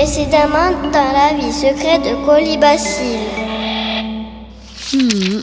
Précédemment dans la vie secrète de Colibacille. Hmm,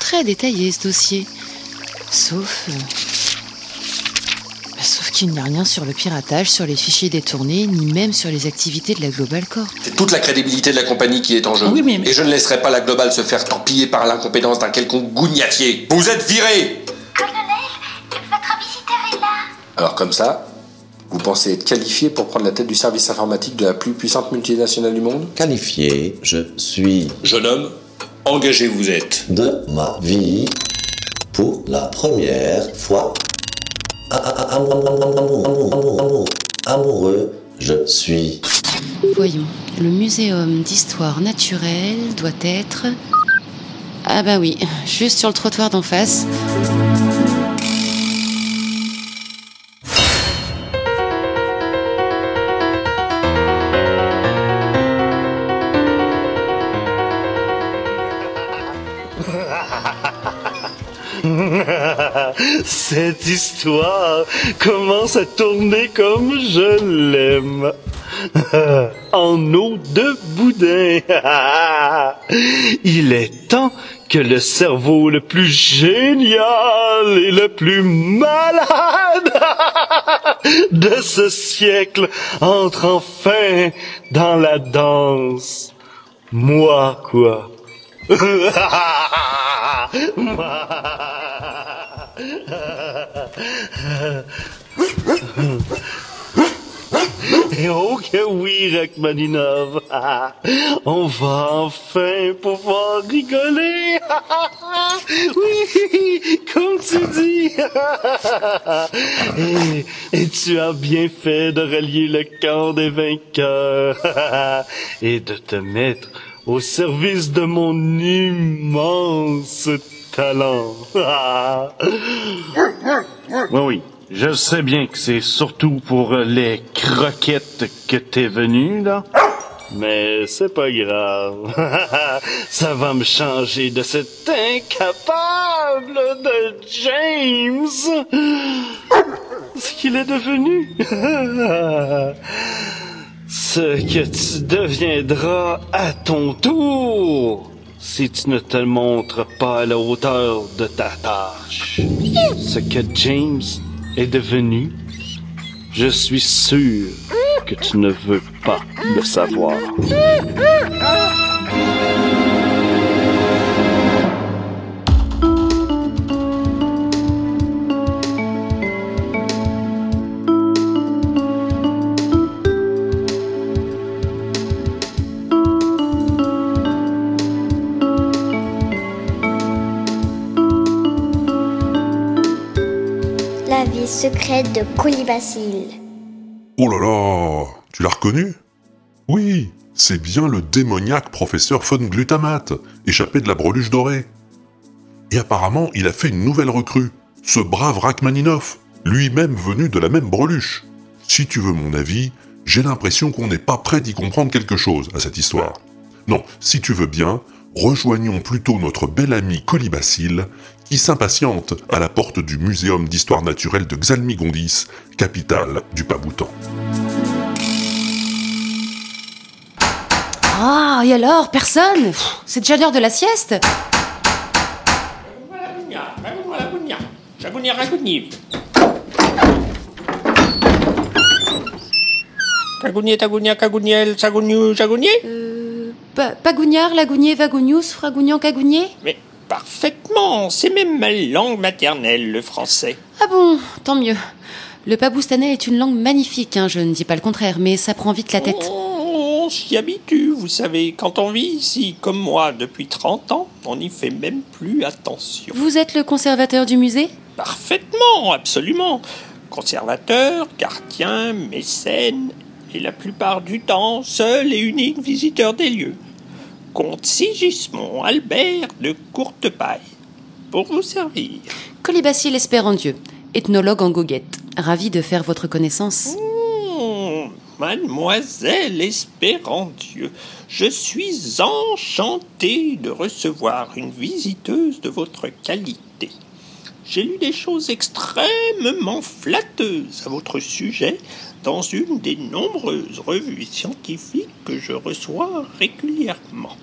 très détaillé ce dossier. Sauf. euh, Sauf qu'il n'y a rien sur le piratage, sur les fichiers détournés, ni même sur les activités de la Global Corp. C'est toute la crédibilité de la compagnie qui est en jeu. Oui, mais- mais- Et je ne laisserai pas la Global se faire torpiller par l'incompétence d'un quelconque gougnatier. Vous êtes viré Votre visiteur est là. Alors comme ça, pensez être qualifié pour prendre la tête du service informatique de la plus puissante multinationale du monde Qualifié, je suis Jeune homme, engagé vous êtes. de ma vie pour la première fois. Amour, amour, amour, amour, amour, amoureux, je suis. Voyons, le muséum d'histoire naturelle doit être. Ah bah oui, juste sur le trottoir d'en face. Cette histoire commence à tourner comme je l'aime. en eau de boudin. Il est temps que le cerveau le plus génial et le plus malade de ce siècle entre enfin dans la danse. Moi, quoi? Et oh que oui, Rachmaninov. On va enfin pouvoir rigoler. Oui, comme tu dis. Et, et tu as bien fait de relier le camp des vainqueurs et de te mettre au service de mon immense talent. Oui, oui. Je sais bien que c'est surtout pour les croquettes que t'es venu, là. Mais c'est pas grave. Ça va me changer de cet incapable de James. Ce qu'il est devenu. Ce que tu deviendras à ton tour si tu ne te montres pas à la hauteur de ta tâche. Ce que James est devenu, je suis sûr que tu ne veux pas le savoir. Secrète de Colibacille. Oh là là Tu l'as reconnu? Oui, c'est bien le démoniaque professeur von Glutamate, échappé de la breluche dorée. Et apparemment, il a fait une nouvelle recrue, ce brave Rachmaninov, lui-même venu de la même breluche. Si tu veux mon avis, j'ai l'impression qu'on n'est pas prêt d'y comprendre quelque chose à cette histoire. Non, si tu veux bien, rejoignons plutôt notre bel ami Colibacille, qui s'impatiente à la porte du Muséum d'histoire naturelle de Xalmigondis, capitale du Paboutan. Ah, et alors Personne? C'est déjà l'heure de la sieste. Kagounia, Tagounia, Kagouniel, Sagounou, Jagounier Euh. Pa- Pagougnard, Lagounier, Vagounius, Fragougnan, Cagounier Mais parfaitement, c'est même ma langue maternelle, le français. Ah bon, tant mieux. Le paboustanais est une langue magnifique, hein, je ne dis pas le contraire, mais ça prend vite la tête. On s'y habitue, vous savez. Quand on vit ici, comme moi, depuis 30 ans, on n'y fait même plus attention. Vous êtes le conservateur du musée? Parfaitement, absolument. Conservateur, gardien, mécène, et la plupart du temps, seul et unique visiteur des lieux. Comte Sigismond Albert de Courtepaille. Pour vous servir. Colibacille Espérandieu, ethnologue en goguette. Ravi de faire votre connaissance. Hmm, Mademoiselle Espérandieu, je suis enchanté de recevoir une visiteuse de votre qualité. J'ai lu des choses extrêmement flatteuses à votre sujet, dans une des nombreuses revues scientifiques que je reçois régulièrement.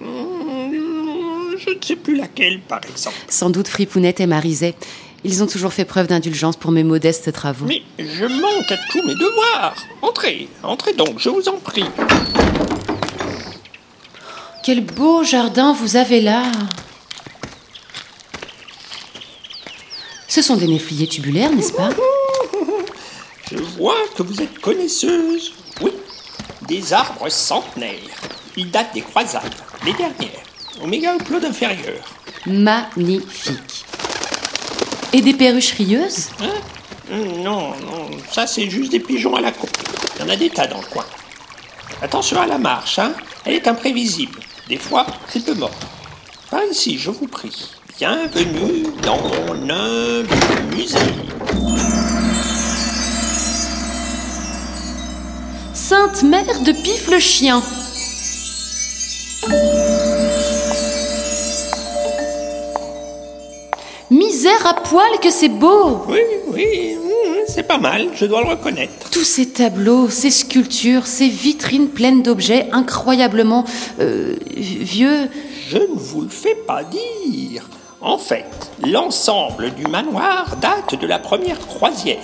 Hmm, Je ne sais plus laquelle, par exemple. Sans doute Fripounette et Marizet. Ils ont toujours fait preuve d'indulgence pour mes modestes travaux. Mais je manque à tous mes devoirs. Entrez, entrez donc, je vous en prie. Quel beau jardin vous avez là Ce sont des néfliers tubulaires, n'est-ce pas Je vois que vous êtes connaisseuse. Oui, des arbres centenaires. Ils datent des croisades, les dernières, au méga-upload inférieur. Magnifique. Et des perruches rieuses Hum, Non, non, ça c'est juste des pigeons à la con. Il y en a des tas dans le coin. Attention à la marche, hein. Elle est imprévisible. Des fois, c'est peu mort. Par ici, je vous prie. Bienvenue dans mon humble musée. Sainte Mère de Pif le chien Misère à poil que c'est beau Oui, oui, hum, c'est pas mal, je dois le reconnaître. Tous ces tableaux, ces sculptures, ces vitrines pleines d'objets incroyablement euh, vieux. Je ne vous le fais pas dire. En fait, l'ensemble du manoir date de la première croisière,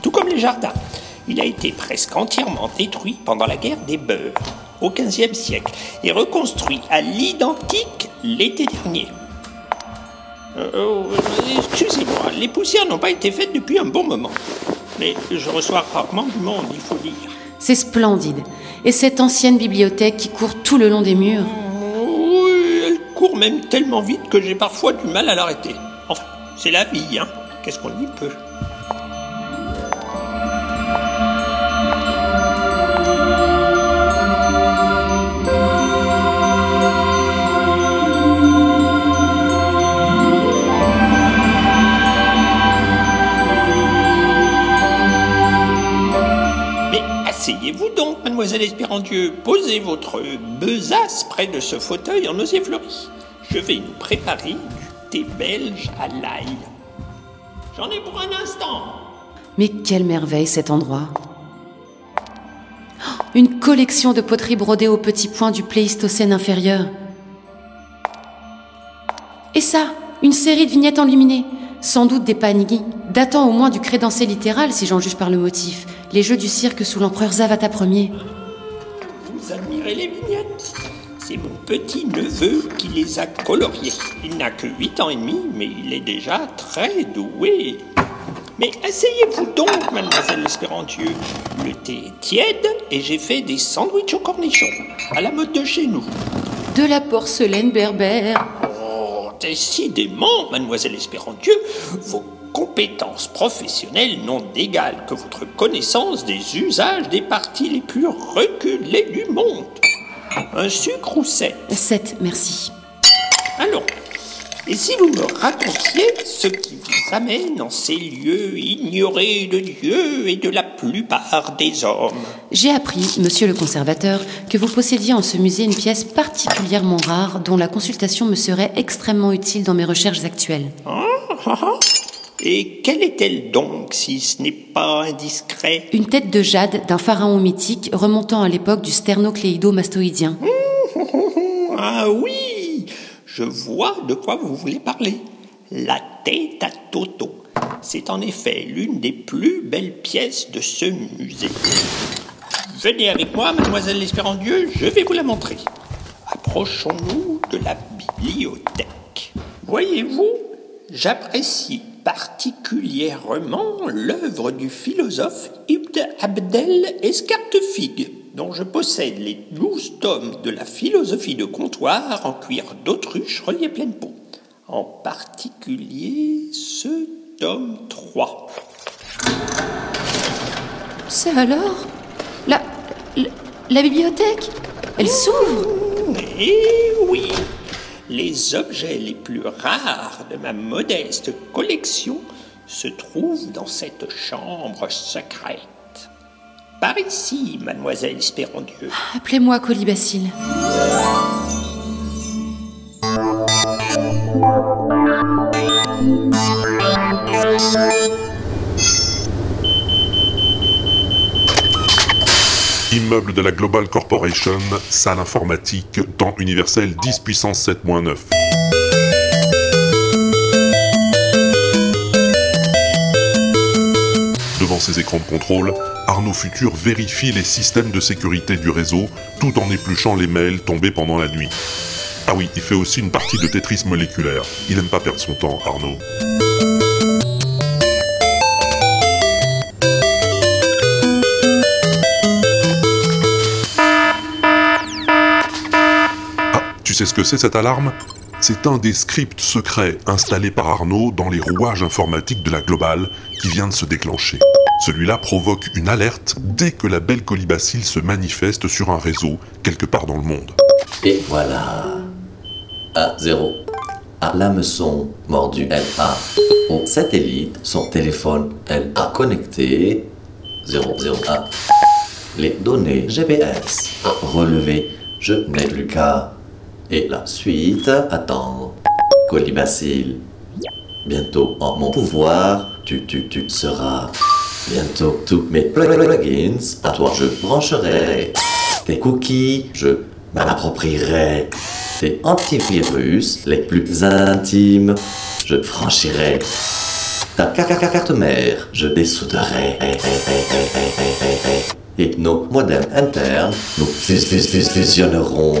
tout comme les jardins. Il a été presque entièrement détruit pendant la guerre des Beurs, au XVe siècle, et reconstruit à l'identique l'été dernier. Euh, euh, Excusez-moi, les poussières n'ont pas été faites depuis un bon moment. Mais je reçois rarement du monde, il faut dire. C'est splendide. Et cette ancienne bibliothèque qui court tout le long des murs. Même tellement vite que j'ai parfois du mal à l'arrêter. Enfin, c'est la vie, hein. Qu'est-ce qu'on y peut mademoiselle Espérandieu. Posez votre besace près de ce fauteuil en osier fleuri. Je vais nous préparer du thé belge à l'ail. J'en ai pour un instant. Mais quelle merveille cet endroit Oh, Une collection de poteries brodées au petit point du Pléistocène inférieur. Et ça, une série de vignettes enluminées, sans doute des panigis, datant au moins du crédensé littéral si j'en juge par le motif, les jeux du cirque sous l'empereur Zavata Ier. Vous admirez les vignettes C'est mon petit neveu qui les a coloriées. Il n'a que 8 ans et demi, mais il est déjà très doué. Mais asseyez-vous donc, mademoiselle Espérandieu. Le thé est tiède et j'ai fait des sandwichs aux cornichons, à la mode de chez nous. De la porcelaine berbère. Oh, décidément, mademoiselle Espérandieu, vos compétences professionnelles n'ont d'égal que votre connaissance des usages des parties les plus reculées du monde. Un sucre ou sept? Sept, merci. Allons. Et si vous me racontiez ce qui vous amène en ces lieux ignorés de Dieu et de la plupart des hommes? J'ai appris, monsieur le conservateur, que vous possédiez en ce musée une pièce particulièrement rare dont la consultation me serait extrêmement utile dans mes recherches actuelles. Ah, ah, ah. Et quelle est-elle donc, si ce n'est pas indiscret? Une tête de jade d'un pharaon mythique remontant à l'époque du sternocléido-mastoïdien. Ah oui, je vois de quoi vous voulez parler. La tête à Toto. C'est en effet l'une des plus belles pièces de ce musée. Venez avec moi, mademoiselle l'Espérandieu, je vais vous la montrer. Approchons-nous de la bibliothèque. Voyez-vous, j'apprécie particulièrement l'œuvre du philosophe Ibn Abdel Escartefig, dont je possède les douze tomes de la philosophie de comptoir en cuir d'autruche relié pleine peau. En particulier ce tome 3. C'est alors la, la, la bibliothèque? Elle s'ouvre? Eh oui, les objets les plus rares de ma modeste collection se trouvent dans cette chambre secrète. Par ici, mademoiselle Espérandieu. Appelez-moi Colibacille. de la Global Corporation, salle informatique, temps universel 10 puissance 7-9. Devant ses écrans de contrôle, Arnaud Futur vérifie les systèmes de sécurité du réseau tout en épluchant les mails tombés pendant la nuit. Ah oui, il fait aussi une partie de Tetris moléculaire. Il aime pas perdre son temps, Arnaud. tu sais ce que c'est cette alarme? C'est un des scripts secrets installés par Arnaud dans les rouages informatiques de la globale qui vient de se déclencher. Celui-là provoque une alerte dès que la belle colibacille se manifeste sur un réseau quelque part dans le monde. Et voilà. A0. Alarme son mordu LA. Au satellite, son téléphone LA connecté 001. Les données GPS relevées. Je n'ai plus qu'à et la suite, attends. Colibacille. Bientôt en mon pouvoir, tu, tu, tu seras. Bientôt tous mes plugins, à toi je brancherai. Tes cookies, je m'approprierai. Tes antivirus, les plus intimes, je franchirai. Ta carte mère, je dessouderai. Et nos modems internes, nous fusionnerons.